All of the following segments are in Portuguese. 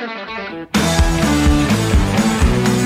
Thank you.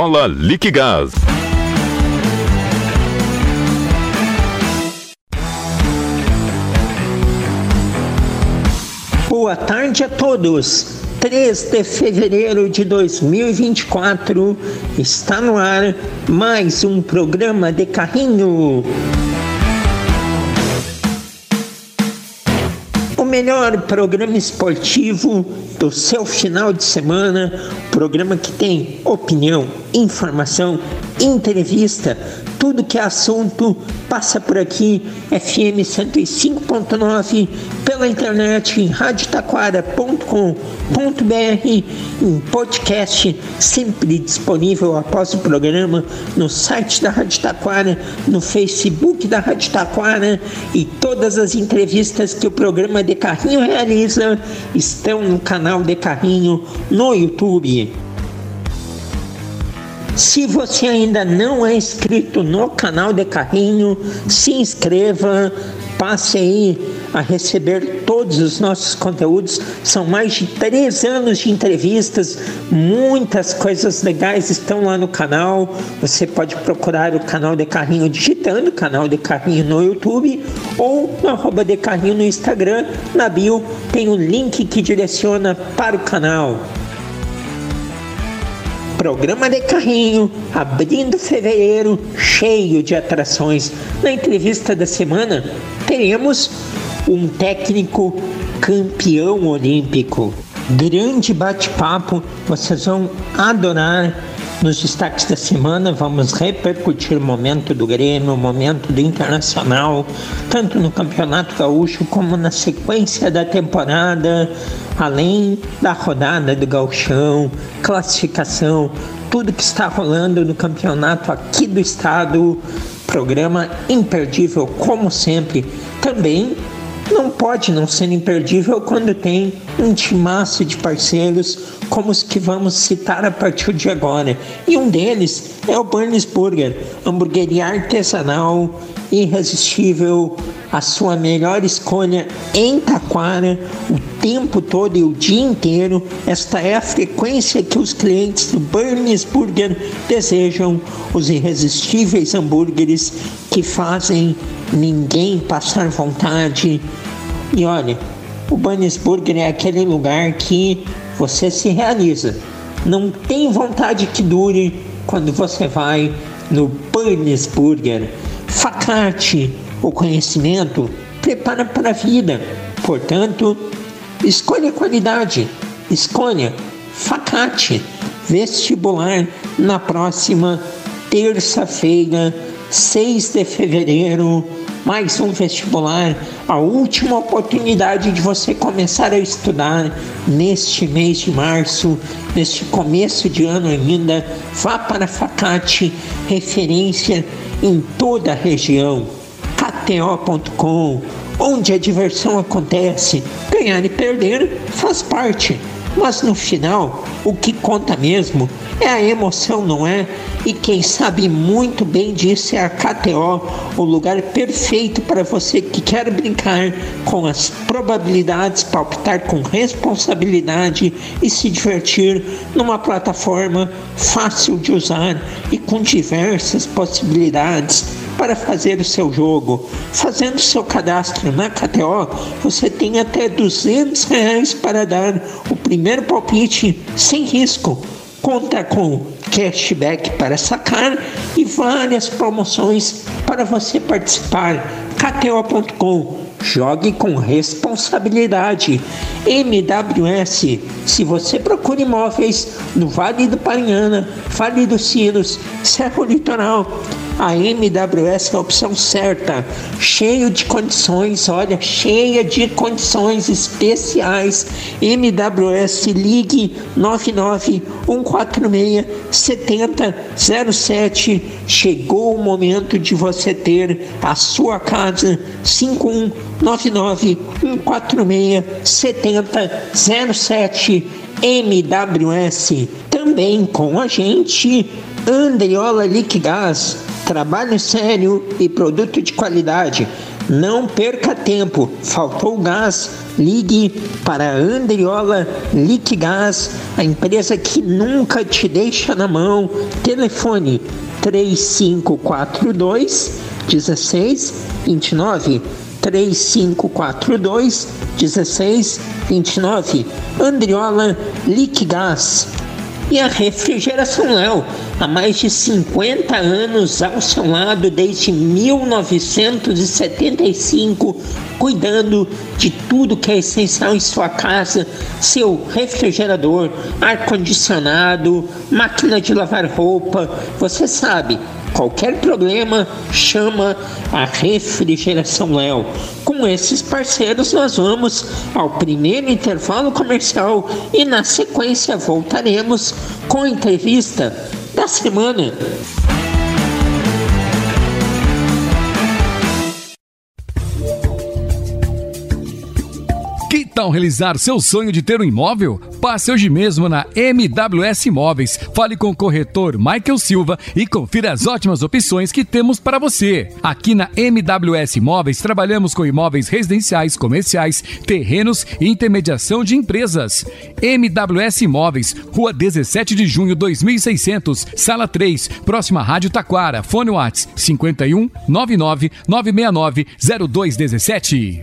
Viola Liquigás. Boa tarde a todos. 3 de fevereiro de 2024 está no ar mais um programa de carrinho. O melhor programa esportivo do seu final de semana, programa que tem opinião, informação, entrevista, tudo que é assunto passa por aqui, FM 105.9, pela internet em radiotaquara.com.br, em podcast, sempre disponível após o programa, no site da Rádio Taquara, no Facebook da Rádio Taquara e todas as entrevistas que o programa de carrinho realiza estão no canal de carrinho no YouTube. Se você ainda não é inscrito no canal de Carrinho, se inscreva, passe aí a receber todos os nossos conteúdos. São mais de três anos de entrevistas, muitas coisas legais estão lá no canal. Você pode procurar o canal de Carrinho digitando canal de Carrinho no YouTube ou no arroba de Carrinho no Instagram. Na bio tem o um link que direciona para o canal programa de carrinho, abrindo fevereiro cheio de atrações. Na entrevista da semana, teremos um técnico campeão olímpico. Grande bate-papo, vocês vão adorar. Nos destaques da semana, vamos repercutir o momento do Grêmio, o momento do Internacional, tanto no Campeonato Gaúcho como na sequência da temporada, além da rodada do Gauchão, classificação, tudo que está rolando no campeonato aqui do estado. Programa imperdível, como sempre. Também não pode não ser imperdível quando tem um timaço de parceiros como os que vamos citar a partir de agora. E um deles é o Burns Burger, hamburgueria artesanal, irresistível, a sua melhor escolha em Taquara, o tempo todo e o dia inteiro. Esta é a frequência que os clientes do Burns Burger desejam, os irresistíveis hambúrgueres que fazem ninguém passar vontade. E olha, o Burns Burger é aquele lugar que você se realiza. Não tem vontade que dure quando você vai no Burns Burger. Facate, o conhecimento prepara para a vida. Portanto, escolha qualidade, escolha Facate vestibular na próxima terça-feira, 6 de fevereiro mais um vestibular, a última oportunidade de você começar a estudar neste mês de março, neste começo de ano ainda. Vá para a Facate, referência em toda a região. KTO.com, onde a diversão acontece. Ganhar e perder faz parte. Mas no final, o que conta mesmo é a emoção, não é? E quem sabe muito bem disso é a KTO, o lugar perfeito para você que quer brincar com as probabilidades, palpitar com responsabilidade e se divertir numa plataforma fácil de usar e com diversas possibilidades para fazer o seu jogo. Fazendo seu cadastro na KTO, você tem até 200 reais para dar o primeiro palpite sem risco conta com cashback para sacar e várias promoções para você participar. KTO.com jogue com responsabilidade. MWS, se você procura imóveis no Vale do Paranhana, Vale dos Sinos, Serra Litoral, a MWS é a opção certa, cheio de condições, olha, cheia de condições especiais. MWS Ligue 99 146 7007. Chegou o momento de você ter a sua casa 5199 146 7007 MWS. Também com a gente, Andriola Liquigás trabalho sério e produto de qualidade. Não perca tempo. Faltou gás? Ligue para Andriola Liquigás, a empresa que nunca te deixa na mão. Telefone 3542 1629 3542 1629 Andriola Liquigás e a Refrigeração Léo, há mais de 50 anos ao seu lado desde 1975, cuidando de tudo que é essencial em sua casa, seu refrigerador, ar condicionado, máquina de lavar roupa, você sabe, Qualquer problema, chama a Refrigeração Léo. Com esses parceiros, nós vamos ao primeiro intervalo comercial e, na sequência, voltaremos com a entrevista da semana. Que tal realizar seu sonho de ter um imóvel? Passe hoje mesmo na MWS Imóveis. Fale com o corretor Michael Silva e confira as ótimas opções que temos para você. Aqui na MWS Imóveis trabalhamos com imóveis residenciais, comerciais, terrenos e intermediação de empresas. MWS Imóveis, Rua 17 de Junho 2600, Sala 3, próxima Rádio Taquara. Fone Whats 51 99 969 0217.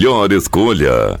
melhor escolha.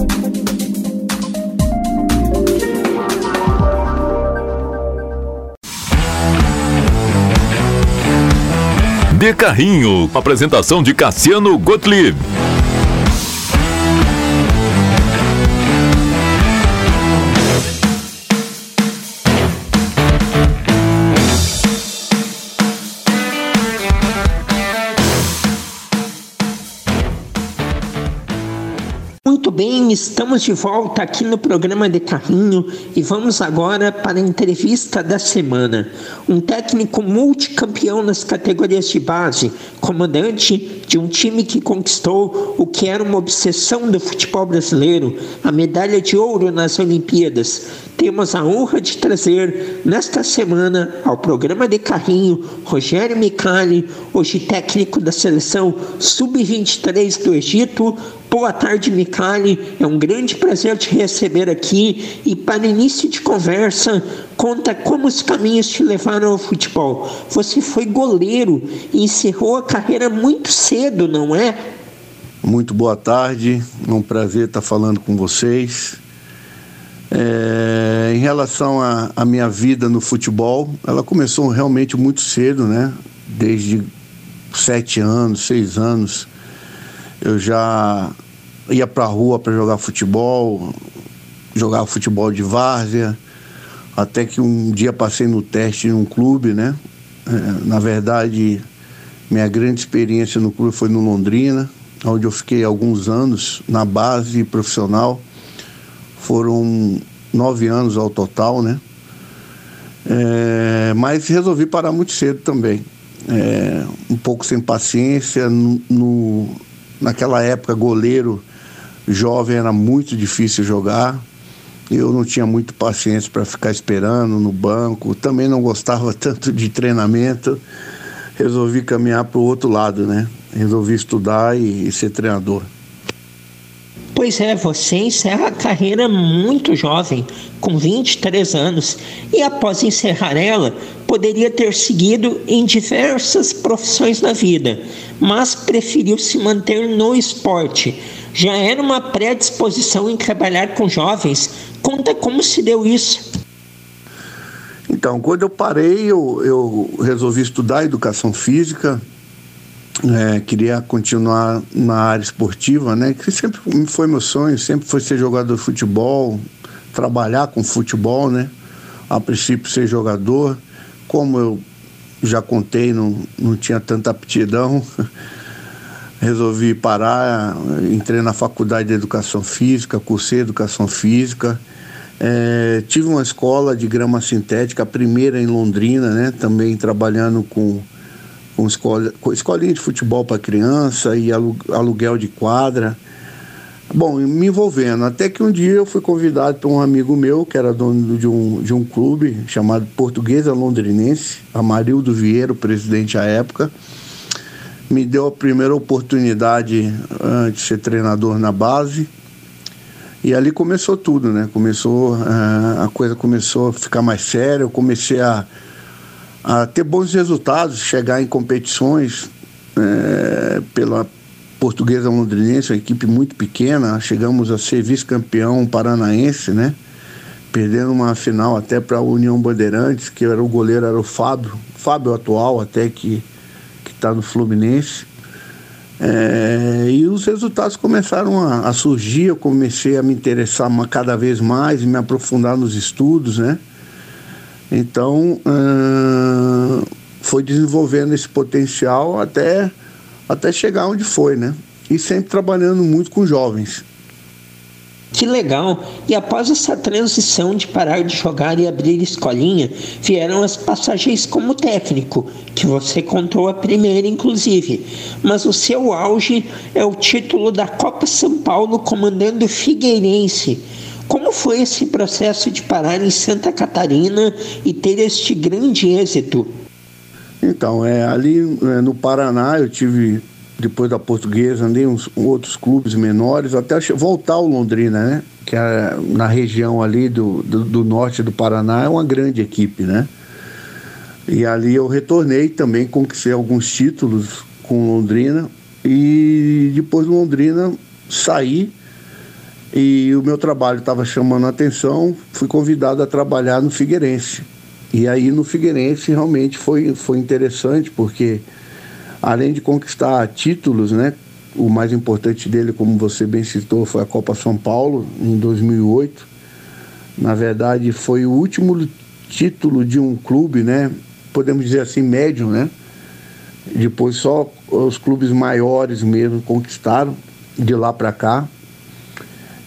De Carrinho, apresentação de Cassiano Gottlieb. Bem, estamos de volta aqui no programa de Carrinho e vamos agora para a entrevista da semana. Um técnico multicampeão nas categorias de base, comandante de um time que conquistou o que era uma obsessão do futebol brasileiro, a medalha de ouro nas Olimpíadas. Temos a honra de trazer nesta semana ao programa de Carrinho Rogério Micali, hoje técnico da seleção Sub-23 do Egito, Boa tarde, Micali. É um grande prazer te receber aqui e para início de conversa, conta como os caminhos te levaram ao futebol. Você foi goleiro e encerrou a carreira muito cedo, não é? Muito boa tarde, é um prazer estar falando com vocês. É, em relação à minha vida no futebol, ela começou realmente muito cedo, né? Desde sete anos, seis anos eu já ia para a rua para jogar futebol, jogava futebol de várzea, até que um dia passei no teste em um clube, né? É, na verdade, minha grande experiência no clube foi no Londrina, onde eu fiquei alguns anos na base profissional. Foram nove anos ao total, né? É, mas resolvi parar muito cedo também. É, um pouco sem paciência, no, no Naquela época, goleiro jovem era muito difícil jogar. Eu não tinha muito paciência para ficar esperando no banco. Também não gostava tanto de treinamento. Resolvi caminhar para o outro lado, né? Resolvi estudar e, e ser treinador. Pois é, você encerra a carreira muito jovem, com 23 anos, e após encerrar ela, poderia ter seguido em diversas profissões na vida, mas preferiu se manter no esporte. Já era uma predisposição em trabalhar com jovens. Conta como se deu isso. Então, quando eu parei, eu, eu resolvi estudar educação física é, queria continuar na área esportiva, né? Que sempre foi meu sonho, sempre foi ser jogador de futebol, trabalhar com futebol, né? A princípio ser jogador, como eu já contei, não, não tinha tanta aptidão, resolvi parar, entrei na faculdade de educação física, cursei educação física. É, tive uma escola de grama sintética, a primeira em Londrina, né? Também trabalhando com com, escola, com escolinha de futebol para criança e aluguel de quadra. Bom, me envolvendo, até que um dia eu fui convidado por um amigo meu, que era dono de um, de um clube chamado Portuguesa Londrinense, Amarildo Vieira, presidente à época, me deu a primeira oportunidade uh, de ser treinador na base. E ali começou tudo, né? Começou, uh, a coisa começou a ficar mais séria, eu comecei a a ter bons resultados, chegar em competições é, pela Portuguesa Londrinense, uma equipe muito pequena, chegamos a ser vice-campeão paranaense, né? Perdendo uma final até para a União Bandeirantes, que era o goleiro era o Fábio, Fábio atual até que está no Fluminense. É, e os resultados começaram a, a, surgir, eu comecei a me interessar cada vez mais e me aprofundar nos estudos, né? Então, uh, foi desenvolvendo esse potencial até, até chegar onde foi, né? E sempre trabalhando muito com jovens. Que legal! E após essa transição de parar de jogar e abrir escolinha, vieram as passagens como técnico, que você contou a primeira, inclusive. Mas o seu auge é o título da Copa São Paulo comandando o Figueirense. Como foi esse processo de parar em Santa Catarina e ter este grande êxito? Então, é, ali é, no Paraná eu tive, depois da portuguesa, andei uns outros clubes menores, até voltar ao Londrina, né? Que é, na região ali do, do, do norte do Paraná é uma grande equipe, né? E ali eu retornei também, conquistei alguns títulos com Londrina. E depois Londrina saí e o meu trabalho estava chamando a atenção, fui convidado a trabalhar no Figueirense. E aí no Figueirense realmente foi, foi interessante, porque além de conquistar títulos, né? O mais importante dele, como você bem citou, foi a Copa São Paulo em 2008. Na verdade, foi o último título de um clube, né? Podemos dizer assim, médio, né? Depois só os clubes maiores mesmo conquistaram de lá para cá.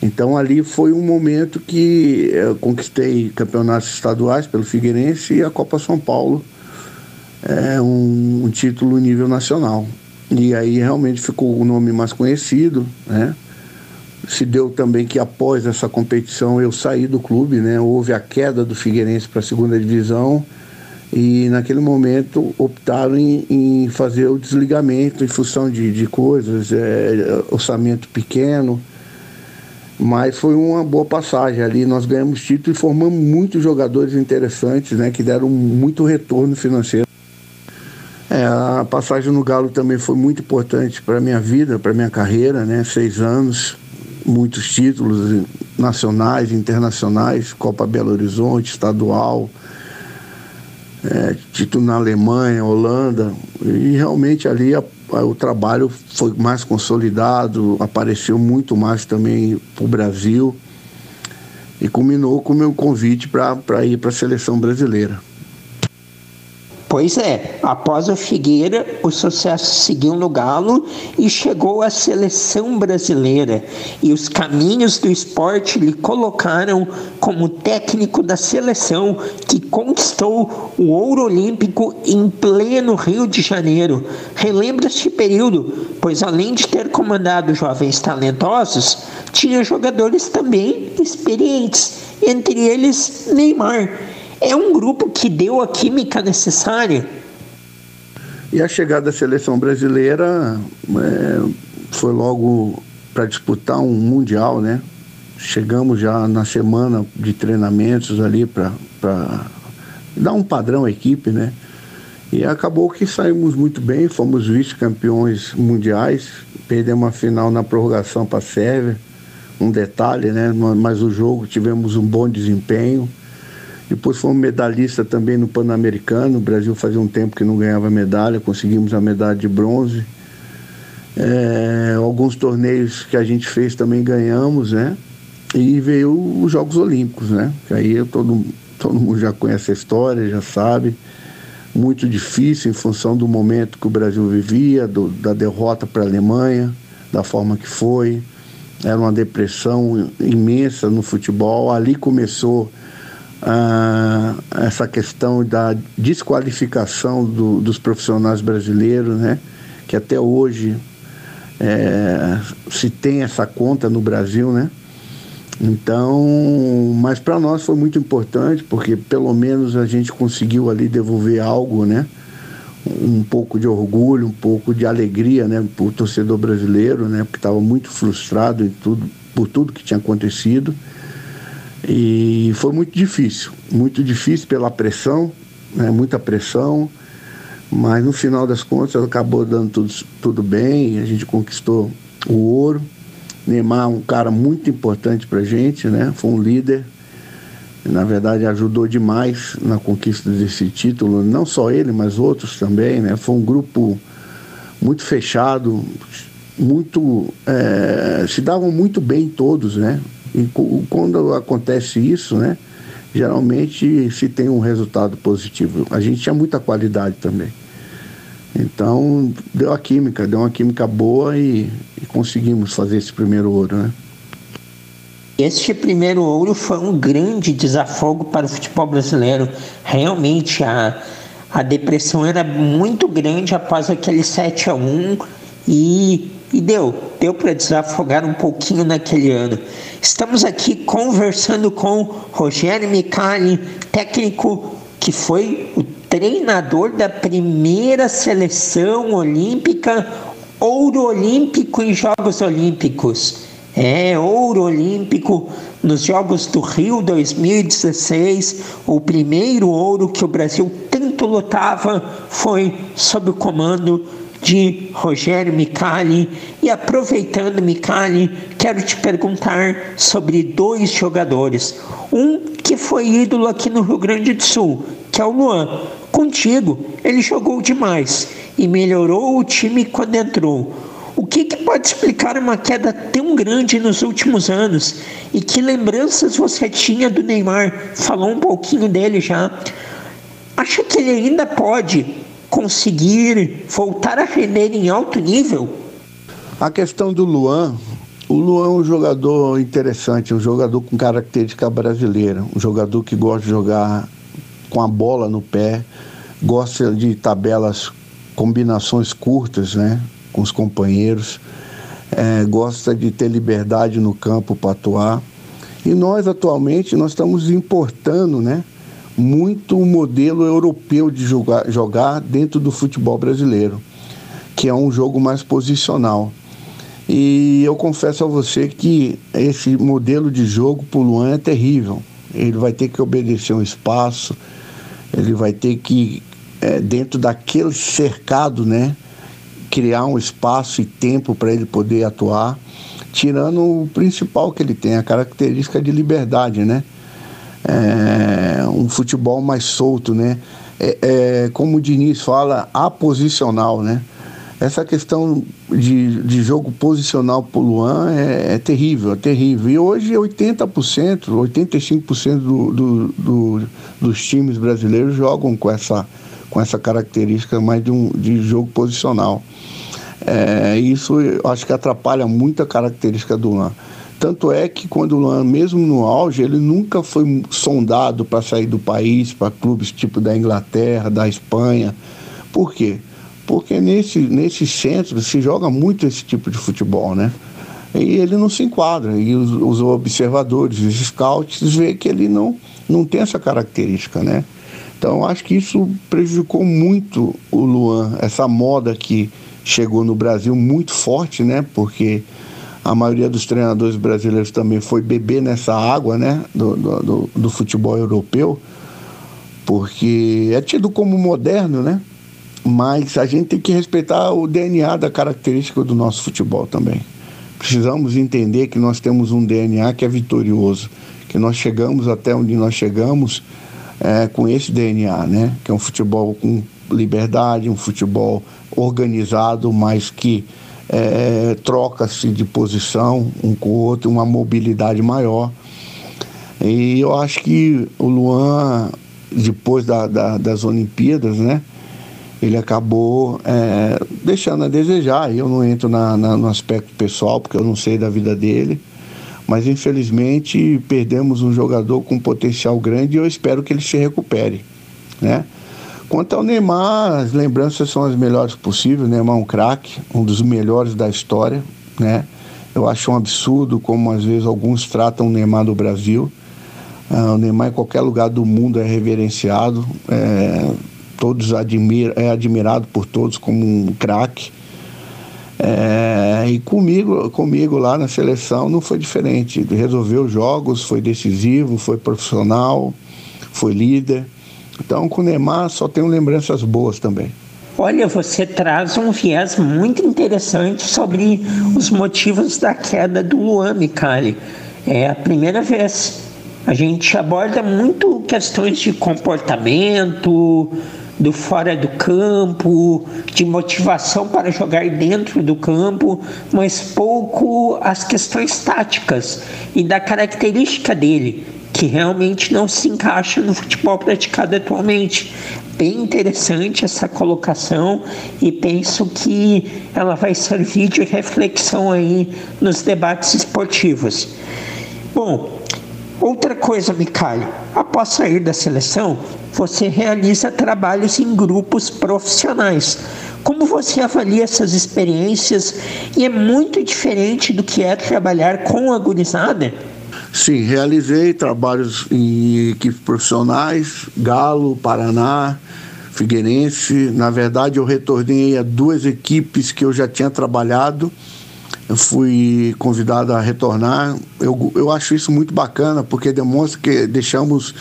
Então ali foi um momento que eu conquistei campeonatos estaduais pelo Figueirense e a Copa São Paulo, é um, um título nível nacional. E aí realmente ficou o nome mais conhecido, né? Se deu também que após essa competição eu saí do clube, né? Houve a queda do Figueirense para a segunda divisão e naquele momento optaram em, em fazer o desligamento em função de, de coisas, é, orçamento pequeno, mas foi uma boa passagem ali. Nós ganhamos título e formamos muitos jogadores interessantes, né, que deram muito retorno financeiro. É, a passagem no Galo também foi muito importante para minha vida, para minha carreira, né? Seis anos, muitos títulos nacionais, internacionais, Copa Belo Horizonte, estadual, é, título na Alemanha, Holanda, e realmente ali a, a, o trabalho foi mais consolidado, apareceu muito mais também para o Brasil e culminou com o meu convite para ir para a seleção brasileira. Pois é, após o Figueira, o sucesso seguiu no Galo e chegou à seleção brasileira. E os caminhos do esporte lhe colocaram como técnico da seleção que conquistou o ouro olímpico em pleno Rio de Janeiro. Relembra este período, pois além de ter comandado jovens talentosos, tinha jogadores também experientes, entre eles Neymar é um grupo que deu a química necessária. E a chegada da seleção brasileira é, foi logo para disputar um mundial, né? Chegamos já na semana de treinamentos ali para dar um padrão à equipe, né? E acabou que saímos muito bem, fomos vice-campeões mundiais, perdemos a final na prorrogação para a Sérvia, um detalhe, né? Mas o jogo tivemos um bom desempenho. Depois fomos medalhista também no Pan-Americano. O Brasil fazia um tempo que não ganhava medalha, conseguimos a medalha de bronze. É, alguns torneios que a gente fez também ganhamos, né? E veio os Jogos Olímpicos, né? Que aí todo, todo mundo já conhece a história, já sabe. Muito difícil em função do momento que o Brasil vivia, do, da derrota para a Alemanha, da forma que foi. Era uma depressão imensa no futebol. Ali começou ah, essa questão da desqualificação do, dos profissionais brasileiros, né? que até hoje é, se tem essa conta no Brasil, né? Então, mas para nós foi muito importante, porque pelo menos a gente conseguiu ali devolver algo, né? Um pouco de orgulho, um pouco de alegria, né? Para o torcedor brasileiro, né? Porque estava muito frustrado em tudo, por tudo que tinha acontecido. E foi muito difícil, muito difícil pela pressão, né, muita pressão, mas no final das contas acabou dando tudo, tudo bem, a gente conquistou o ouro. Neymar um cara muito importante para a gente, né? Foi um líder, na verdade ajudou demais na conquista desse título, não só ele, mas outros também, né? Foi um grupo muito fechado, muito é, se davam muito bem todos, né? E quando acontece isso, né, geralmente se tem um resultado positivo. A gente tinha muita qualidade também. Então, deu a química, deu uma química boa e, e conseguimos fazer esse primeiro ouro, né? Este primeiro ouro foi um grande desafogo para o futebol brasileiro. Realmente a, a depressão era muito grande após aquele 7 a 1 e e deu, deu para desafogar um pouquinho naquele ano. Estamos aqui conversando com Rogério Micali, técnico que foi o treinador da primeira seleção olímpica, ouro olímpico em Jogos Olímpicos. É, ouro olímpico nos Jogos do Rio 2016. O primeiro ouro que o Brasil tanto lutava foi sob o comando de Rogério Micali. E aproveitando, Micali, quero te perguntar sobre dois jogadores. Um que foi ídolo aqui no Rio Grande do Sul, que é o Luan. Contigo, ele jogou demais e melhorou o time quando entrou. O que, que, pode explicar uma queda tão grande nos últimos anos? E que lembranças você tinha do Neymar? Falou um pouquinho dele já. Acha que ele ainda pode conseguir voltar a render em alto nível? A questão do Luan, o Luan é um jogador interessante, um jogador com característica brasileira, um jogador que gosta de jogar com a bola no pé, gosta de tabelas, combinações curtas, né? com os companheiros, é, gosta de ter liberdade no campo para atuar. E nós atualmente nós estamos importando, né, muito o modelo europeu de jogar, jogar dentro do futebol brasileiro, que é um jogo mais posicional. E eu confesso a você que esse modelo de jogo para o Luan é terrível. Ele vai ter que obedecer um espaço, ele vai ter que, é, dentro daquele cercado, né, criar um espaço e tempo para ele poder atuar, tirando o principal que ele tem, a característica de liberdade, né? É, um futebol mais solto, né? É, é, como o Diniz fala, aposicional, né? Essa questão de, de jogo posicional para o Luan é, é, terrível, é terrível. E hoje 80%, 85% do, do, do, dos times brasileiros jogam com essa, com essa característica mais de, um, de jogo posicional. É, isso eu acho que atrapalha muito a característica do Luan. Tanto é que quando o Luan, mesmo no auge, ele nunca foi sondado para sair do país, para clubes tipo da Inglaterra, da Espanha. Por quê? Porque nesse, nesse centro se joga muito esse tipo de futebol, né? E ele não se enquadra. E os, os observadores, os scouts, vê que ele não, não tem essa característica, né? Então acho que isso prejudicou muito o Luan, essa moda que chegou no Brasil muito forte, né? Porque a maioria dos treinadores brasileiros também foi beber nessa água, né? Do, do, do futebol europeu, porque é tido como moderno, né? Mas a gente tem que respeitar o DNA da característica do nosso futebol também. Precisamos entender que nós temos um DNA que é vitorioso, que nós chegamos até onde nós chegamos é, com esse DNA, né? Que é um futebol com liberdade, um futebol organizado, mas que é, troca-se de posição um com o outro, uma mobilidade maior. E eu acho que o Luan, depois da, da, das Olimpíadas, né? Ele acabou é, deixando a desejar. Eu não entro na, na, no aspecto pessoal, porque eu não sei da vida dele. Mas infelizmente perdemos um jogador com potencial grande e eu espero que ele se recupere. Né? Quanto ao Neymar, as lembranças são as melhores possíveis. O Neymar é um craque, um dos melhores da história, né? Eu acho um absurdo como às vezes alguns tratam o Neymar do Brasil. Ah, o Neymar em qualquer lugar do mundo é reverenciado, é, todos admira, é admirado por todos como um craque. É, e comigo, comigo lá na seleção não foi diferente. Resolveu jogos, foi decisivo, foi profissional, foi líder. Então, com o Neymar só tenho lembranças boas também. Olha, você traz um viés muito interessante sobre os motivos da queda do Luan, Micali. É a primeira vez. A gente aborda muito questões de comportamento, do fora do campo, de motivação para jogar dentro do campo, mas pouco as questões táticas e da característica dele que realmente não se encaixa no futebol praticado atualmente. Bem interessante essa colocação e penso que ela vai servir de reflexão aí nos debates esportivos. Bom, outra coisa, Micalho, após sair da seleção, você realiza trabalhos em grupos profissionais. Como você avalia essas experiências e é muito diferente do que é trabalhar com a gurizada? Sim, realizei trabalhos em equipes profissionais, Galo, Paraná, Figueirense. Na verdade, eu retornei a duas equipes que eu já tinha trabalhado. Eu fui convidado a retornar. Eu, eu acho isso muito bacana, porque demonstra que deixamos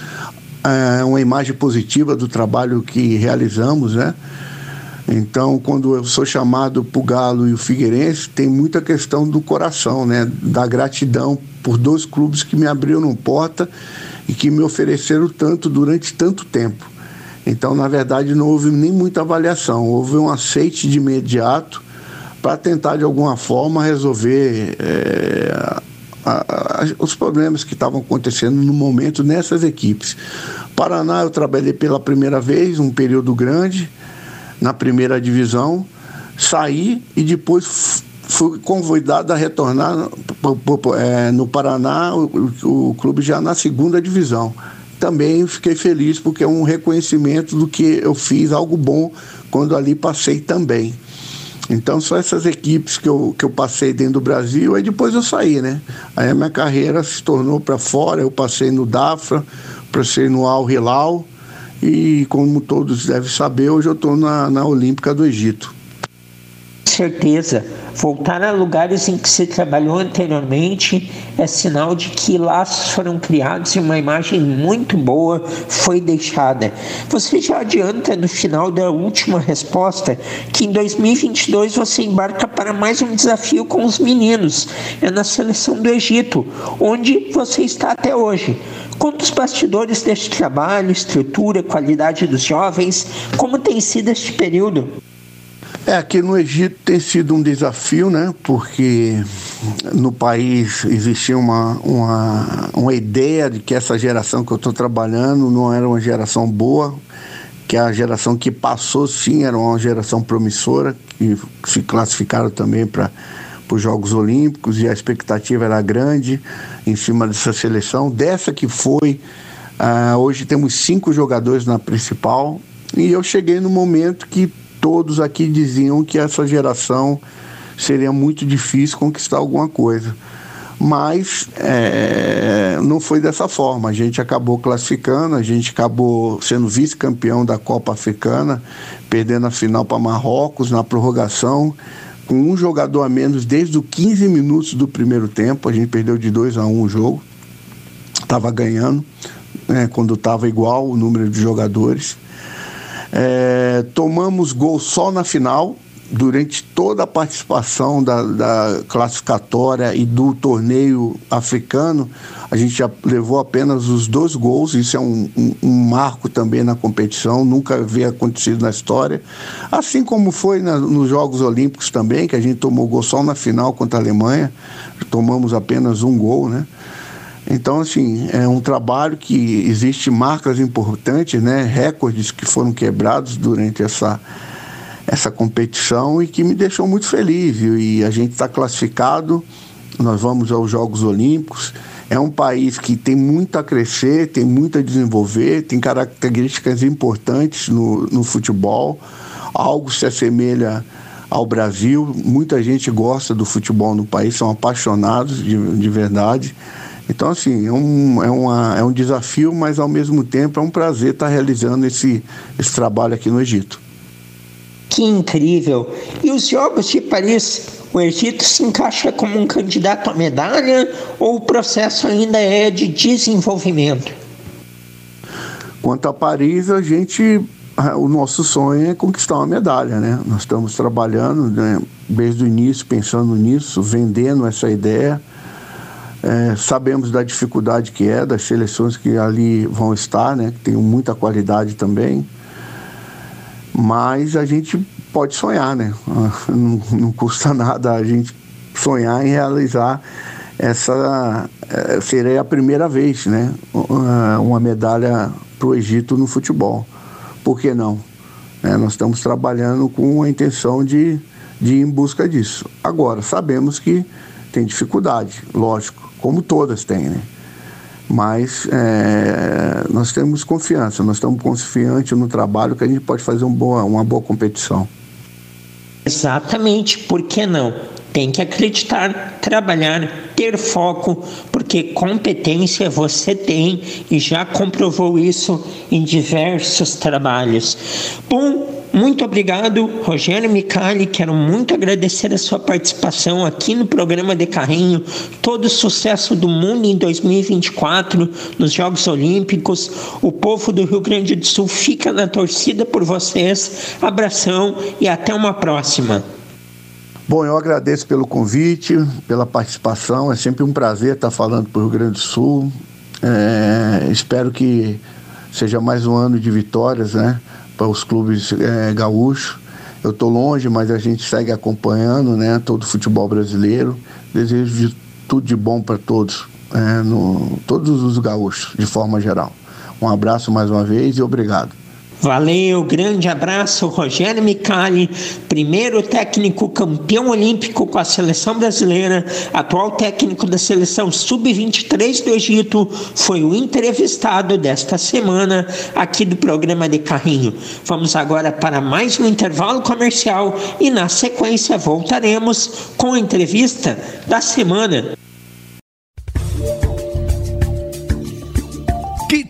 é, uma imagem positiva do trabalho que realizamos, né? Então, quando eu sou chamado para o Galo e o Figueirense, tem muita questão do coração, né? Da gratidão por dois clubes que me abriram porta e que me ofereceram tanto durante tanto tempo. Então, na verdade, não houve nem muita avaliação, houve um aceite de imediato para tentar, de alguma forma, resolver é, a, a, os problemas que estavam acontecendo no momento nessas equipes. Paraná, eu trabalhei pela primeira vez, um período grande, na primeira divisão, saí e depois fui convidado a retornar é, no Paraná, o, o clube já na segunda divisão também fiquei feliz porque é um reconhecimento do que eu fiz algo bom quando ali passei também. Então, só essas equipes que eu, que eu passei dentro do Brasil, aí depois eu saí, né? Aí a minha carreira se tornou para fora, eu passei no Dafra, passei no Al Hilal e, como todos devem saber, hoje eu estou na, na Olímpica do Egito. Certeza. Voltar a lugares em que se trabalhou anteriormente é sinal de que laços foram criados e uma imagem muito boa foi deixada. Você já adianta no final da última resposta que em 2022 você embarca para mais um desafio com os meninos. É na seleção do Egito, onde você está até hoje. Conta os bastidores deste trabalho, estrutura, qualidade dos jovens, como tem sido este período. É, aqui no Egito tem sido um desafio, né? Porque no país existia uma, uma, uma ideia de que essa geração que eu estou trabalhando não era uma geração boa, que a geração que passou sim era uma geração promissora, que se classificaram também para os Jogos Olímpicos e a expectativa era grande em cima dessa seleção. Dessa que foi, uh, hoje temos cinco jogadores na principal e eu cheguei no momento que todos aqui diziam que essa geração seria muito difícil conquistar alguma coisa. Mas é, não foi dessa forma. A gente acabou classificando, a gente acabou sendo vice-campeão da Copa Africana, perdendo a final para Marrocos na prorrogação, com um jogador a menos desde os 15 minutos do primeiro tempo. A gente perdeu de 2 a 1 um o jogo, estava ganhando, né, quando estava igual o número de jogadores. É, tomamos gol só na final, durante toda a participação da, da, classificatória e do torneio africano, a gente já levou apenas os dois gols, isso é um, um, um marco também na competição, nunca havia acontecido na história. Assim como foi na, nos Jogos Olímpicos também, que a gente tomou gol só na final contra a Alemanha, tomamos apenas um gol, né? Então, assim, é um trabalho que existe marcas importantes, né, recordes que foram quebrados durante essa, essa competição e que me deixou muito feliz. E a gente está classificado, nós vamos aos Jogos Olímpicos. É um país que tem muito a crescer, tem muito a desenvolver, tem características importantes no, no futebol. Algo se assemelha ao Brasil. Muita gente gosta do futebol no país, são apaixonados de, de verdade. Então, assim, é um, é, uma, é um desafio, mas ao mesmo tempo é um prazer estar realizando esse, esse trabalho aqui no Egito. Que incrível! E os Jogos de Paris, o Egito se encaixa como um candidato à medalha ou o processo ainda é de desenvolvimento? Quanto a Paris, a gente o nosso sonho é conquistar uma medalha, né? Nós estamos trabalhando né, desde o início, pensando nisso, vendendo essa ideia. É, sabemos da dificuldade que é, das seleções que ali vão estar, né, que tem muita qualidade também. Mas a gente pode sonhar, né? Não, não custa nada a gente sonhar em realizar essa. É, seria a primeira vez, né? Uma medalha para o Egito no futebol. Por que não? É, nós estamos trabalhando com a intenção de, de ir em busca disso. Agora, sabemos que tem dificuldade, lógico como todas têm, né? Mas é, nós temos confiança, nós estamos confiantes no trabalho que a gente pode fazer um boa, uma boa competição. Exatamente, por que não? Tem que acreditar, trabalhar, ter foco, porque competência você tem e já comprovou isso em diversos trabalhos. Bom, muito obrigado, Rogério Micali. Quero muito agradecer a sua participação aqui no programa de Carrinho. Todo o sucesso do mundo em 2024 nos Jogos Olímpicos. O povo do Rio Grande do Sul fica na torcida por vocês. Abração e até uma próxima. Bom, eu agradeço pelo convite, pela participação. É sempre um prazer estar falando para o Rio Grande do Sul. É, espero que seja mais um ano de vitórias, né? Para os clubes é, gaúchos. Eu estou longe, mas a gente segue acompanhando, né? Todo o futebol brasileiro. Desejo de tudo de bom para todos, é, no, todos os gaúchos, de forma geral. Um abraço mais uma vez e obrigado. Valeu, grande abraço, Rogério Micali, primeiro técnico campeão olímpico com a seleção brasileira, atual técnico da seleção sub-23 do Egito, foi o entrevistado desta semana aqui do programa de Carrinho. Vamos agora para mais um intervalo comercial e na sequência voltaremos com a entrevista da semana.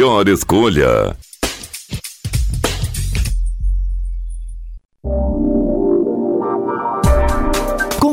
melhor escolha.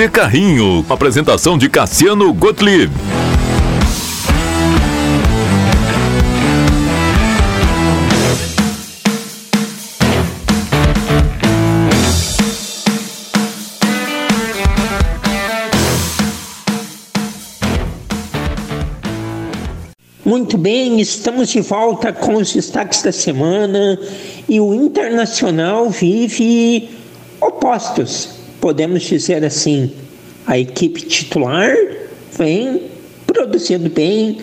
De Carrinho, apresentação de Cassiano Gottlieb. Muito bem, estamos de volta com os destaques da semana e o Internacional vive opostos podemos dizer assim, a equipe titular vem produzindo bem,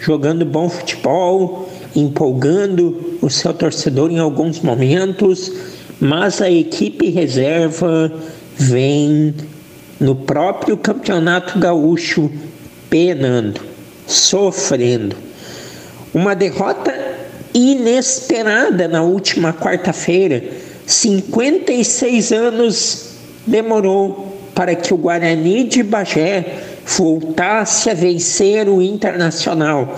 jogando bom futebol, empolgando o seu torcedor em alguns momentos, mas a equipe reserva vem no próprio campeonato gaúcho penando, sofrendo. Uma derrota inesperada na última quarta-feira 56 anos demorou para que o Guarani de Bagé voltasse a vencer o Internacional.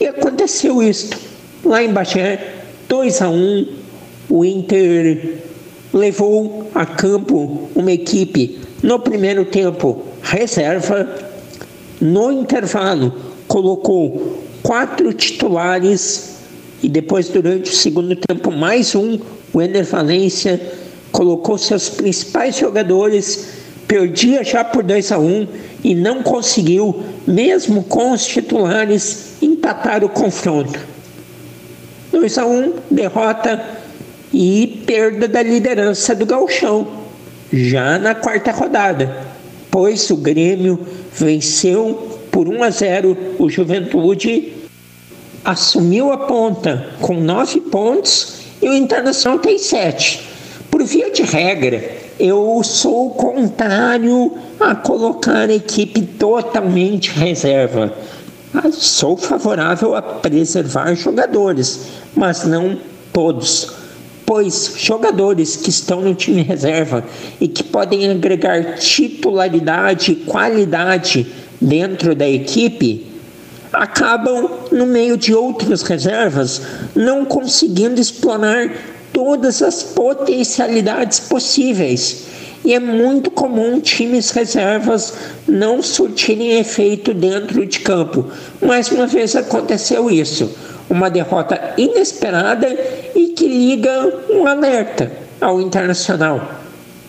E aconteceu isto. Lá em Bagé, 2 a 1, o Inter levou a campo uma equipe no primeiro tempo reserva, no intervalo colocou quatro titulares e depois durante o segundo tempo mais um, o Ener Valência colocou seus principais jogadores, perdia já por 2 a 1 um, e não conseguiu, mesmo com os titulares, empatar o confronto. 2 a 1, um, derrota e perda da liderança do Galchão, já na quarta rodada, pois o Grêmio venceu por 1 a 0 o Juventude, assumiu a ponta com nove pontos e o Internacional tem sete. Por via de regra, eu sou contrário a colocar a equipe totalmente reserva. Ah, sou favorável a preservar jogadores, mas não todos. Pois jogadores que estão no time reserva e que podem agregar titularidade e qualidade dentro da equipe acabam, no meio de outras reservas, não conseguindo explorar todas as potencialidades possíveis. E é muito comum times reservas não surtirem efeito dentro de campo. Mais uma vez aconteceu isso. Uma derrota inesperada e que liga um alerta ao internacional.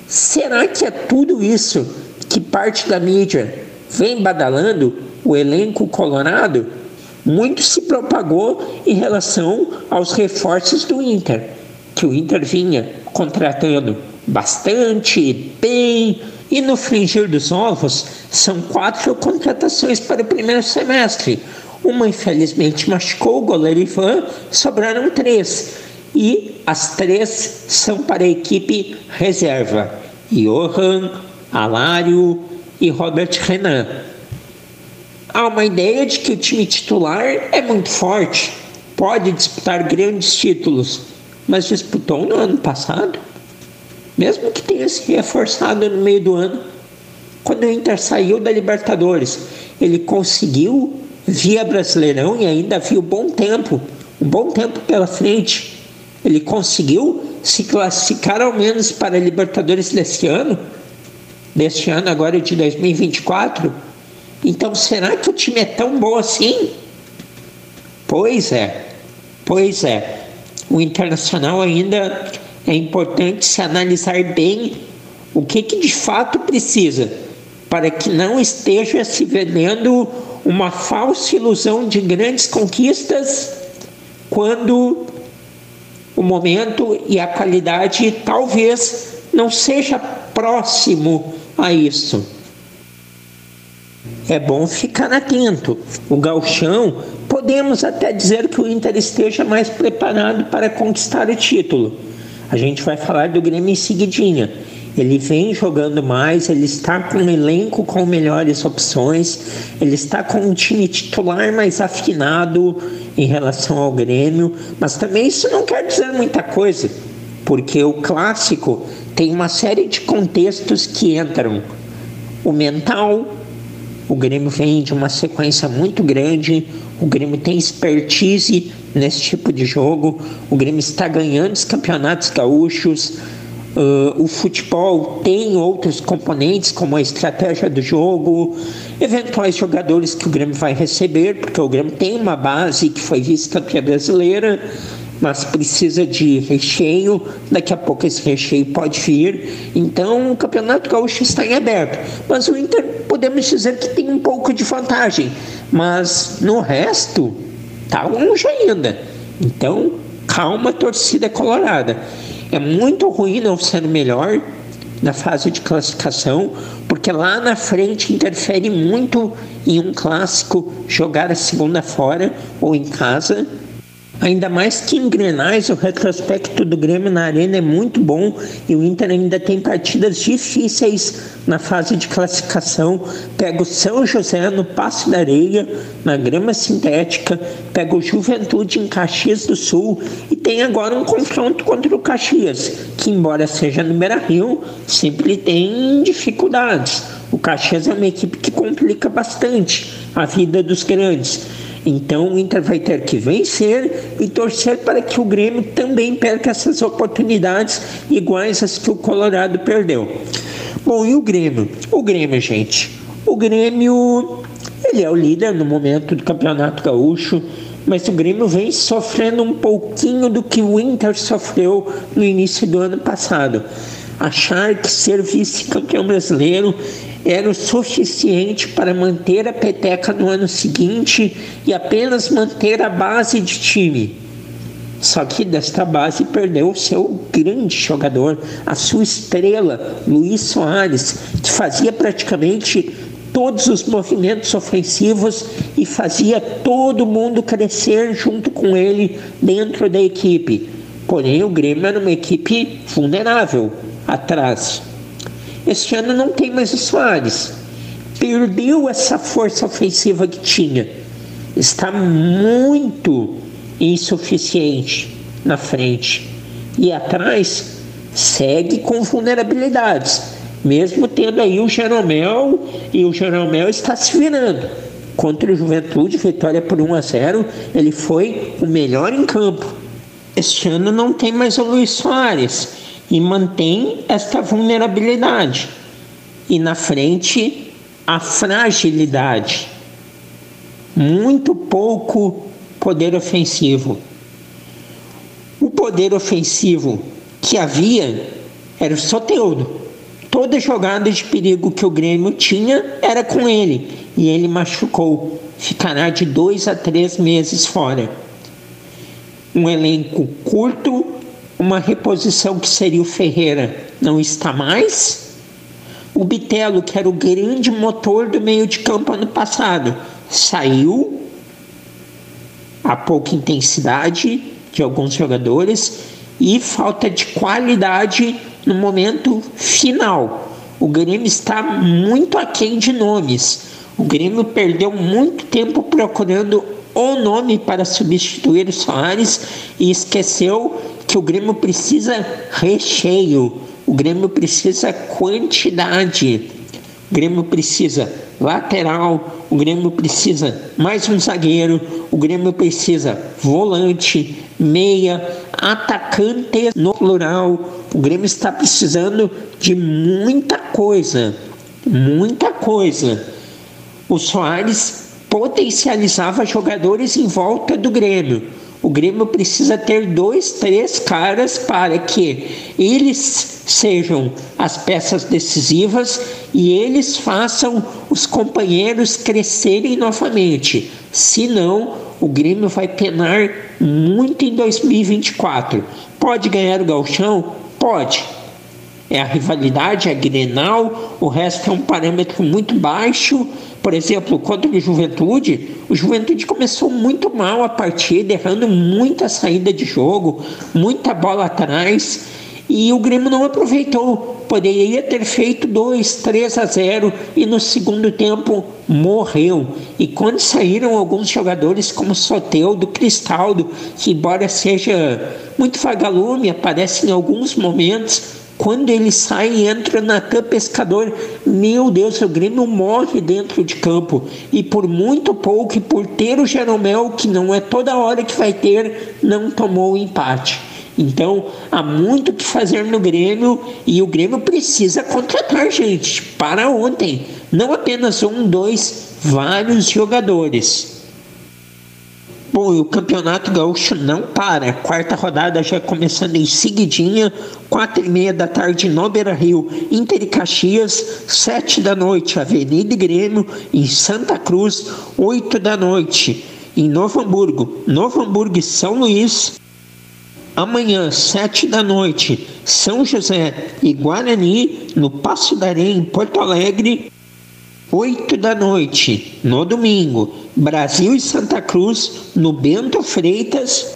Será que é tudo isso que parte da mídia vem badalando o elenco colorado? Muito se propagou em relação aos reforços do Inter que o Inter vinha contratando bastante, bem, e no fringir dos ovos são quatro contratações para o primeiro semestre. Uma infelizmente machucou o goleiro Ivan, sobraram três. E as três são para a equipe reserva: Johan, Alário e Robert Renan. Há uma ideia de que o time titular é muito forte, pode disputar grandes títulos, mas disputou no ano passado, mesmo que tenha se reforçado no meio do ano. Quando o Inter saiu da Libertadores, ele conseguiu via Brasileirão e ainda um bom tempo, um bom tempo pela frente. Ele conseguiu se classificar ao menos para a Libertadores deste ano, deste ano agora de 2024. Então será que o time é tão bom assim? Pois é, pois é o internacional ainda é importante se analisar bem o que, que de fato precisa para que não esteja se vendendo uma falsa ilusão de grandes conquistas quando o momento e a qualidade talvez não seja próximo a isso. É bom ficar atento. O galchão podemos até dizer que o Inter esteja mais preparado para conquistar o título. A gente vai falar do Grêmio em seguidinha. Ele vem jogando mais, ele está com um elenco com melhores opções, ele está com um time titular mais afinado em relação ao Grêmio, mas também isso não quer dizer muita coisa, porque o clássico tem uma série de contextos que entram. O mental, o Grêmio vem de uma sequência muito grande, o Grêmio tem expertise nesse tipo de jogo, o Grêmio está ganhando os campeonatos gaúchos, uh, o futebol tem outros componentes, como a estratégia do jogo, eventuais jogadores que o Grêmio vai receber, porque o Grêmio tem uma base que foi vice-campeã brasileira, mas precisa de recheio. Daqui a pouco esse recheio pode vir. Então o Campeonato Gaúcho está em aberto. Mas o Inter podemos dizer que tem um pouco de vantagem. Mas no resto, tá longe ainda. Então, calma, torcida colorada. É muito ruim não ser melhor na fase de classificação, porque lá na frente interfere muito em um clássico jogar a segunda fora ou em casa Ainda mais que em Grenais o retrospecto do Grêmio na Arena é muito bom e o Inter ainda tem partidas difíceis na fase de classificação. Pega o São José no Passo da Areia, na grama sintética, pega o Juventude em Caxias do Sul e tem agora um confronto contra o Caxias, que embora seja no Beira-Rio, sempre tem dificuldades. O Caxias é uma equipe que complica bastante a vida dos grandes. Então o Inter vai ter que vencer e torcer para que o Grêmio também perca essas oportunidades iguais às que o Colorado perdeu. Bom, e o Grêmio? O Grêmio, gente. O Grêmio, ele é o líder no momento do Campeonato Gaúcho, mas o Grêmio vem sofrendo um pouquinho do que o Inter sofreu no início do ano passado. Achar que ser vice-campeão brasileiro era o suficiente para manter a peteca no ano seguinte e apenas manter a base de time. Só que desta base perdeu o seu grande jogador, a sua estrela, Luiz Soares, que fazia praticamente todos os movimentos ofensivos e fazia todo mundo crescer junto com ele dentro da equipe. Porém, o Grêmio era uma equipe vulnerável atrás. Este ano não tem mais o Soares. Perdeu essa força ofensiva que tinha. Está muito insuficiente na frente. E atrás segue com vulnerabilidades. Mesmo tendo aí o Jeromel, e o Jeromel está se virando. Contra o Juventude, vitória por 1 a 0, ele foi o melhor em campo. Este ano não tem mais o Luiz Soares e mantém esta vulnerabilidade. E na frente, a fragilidade. Muito pouco poder ofensivo. O poder ofensivo que havia era o Soteudo. Toda jogada de perigo que o Grêmio tinha era com ele e ele machucou. Ficará de dois a três meses fora. Um elenco curto uma reposição que seria o Ferreira não está mais. O Bitelo, que era o grande motor do meio de campo ano passado, saiu. A pouca intensidade de alguns jogadores e falta de qualidade no momento final. O Grêmio está muito aquém de nomes. O Grêmio perdeu muito tempo procurando o nome para substituir o Soares e esqueceu que o Grêmio precisa recheio, o Grêmio precisa quantidade, o Grêmio precisa lateral, o Grêmio precisa mais um zagueiro, o Grêmio precisa volante, meia, atacante no plural. O Grêmio está precisando de muita coisa, muita coisa. O Soares potencializava jogadores em volta do Grêmio. O Grêmio precisa ter dois, três caras para que eles sejam as peças decisivas e eles façam os companheiros crescerem novamente. Senão, o Grêmio vai penar muito em 2024. Pode ganhar o Galchão? Pode. É a rivalidade, é a Grenal, o resto é um parâmetro muito baixo por exemplo, contra o Juventude, o Juventude começou muito mal a partida, errando muita saída de jogo, muita bola atrás, e o Grêmio não aproveitou. Poderia ter feito 2, 3 a 0 e no segundo tempo morreu. E quando saíram alguns jogadores como Soteudo, Cristaldo, que embora seja muito vagalume, aparece em alguns momentos, quando ele sai e entra Natan Pescador, meu Deus, o Grêmio morre dentro de campo. E por muito pouco, e por ter o Jeromel, que não é toda hora que vai ter, não tomou o empate. Então, há muito que fazer no Grêmio e o Grêmio precisa contratar gente para ontem. Não apenas um, dois, vários jogadores. Bom, e o Campeonato Gaúcho não para. Quarta rodada já começando em seguidinha, quatro e meia da tarde no Beira Rio, Inter e Caxias, sete da noite, Avenida e Grêmio, em Santa Cruz, oito da noite, em Novo Hamburgo, Novo Hamburgo e São Luís. Amanhã, sete da noite, São José e Guarani, no Passo da Areia, em Porto Alegre. 8 da noite, no domingo, Brasil e Santa Cruz, no Bento Freitas,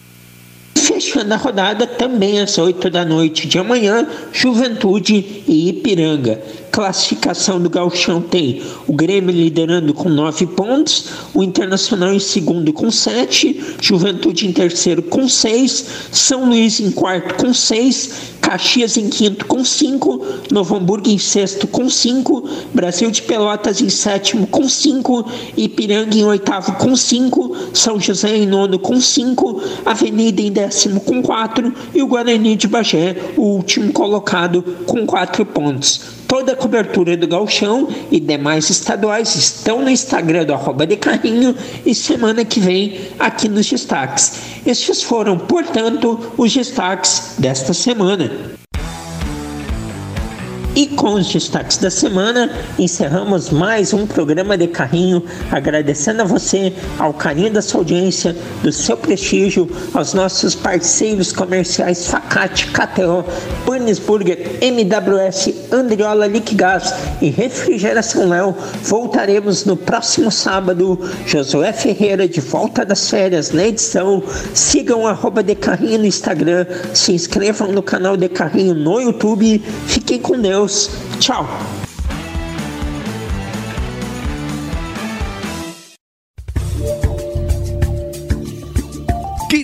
Fechando a rodada, também às 8 da noite de amanhã, Juventude e Ipiranga. Classificação do Galchão tem o Grêmio liderando com 9 pontos, o Internacional em segundo com 7, Juventude em terceiro com 6, São Luís em quarto com 6, Caxias em quinto com 5, Novo Hamburgo em sexto com 5, Brasil de Pelotas em sétimo com 5, Ipiranga em oitavo com 5, São José em nono com 5, Avenida em décimo com 4 e o Guarani de Bagé, o último colocado, com 4 pontos. Toda a cobertura do Galchão e demais estaduais estão no Instagram do arroba de carrinho e semana que vem aqui nos destaques. Estes foram, portanto, os destaques desta semana. E com os destaques da semana, encerramos mais um programa de carrinho, agradecendo a você, ao carinho da sua audiência, do seu prestígio, aos nossos parceiros comerciais Facate, KTO, Burns Burger, MWS, Andriola Liquigás e Refrigeração Léo. Voltaremos no próximo sábado. Josué Ferreira de volta das férias na edição. Sigam arroba de carrinho no Instagram, se inscrevam no canal de carrinho no YouTube. Fiquem com Deus. Deus. Tchau.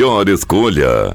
melhor escolha.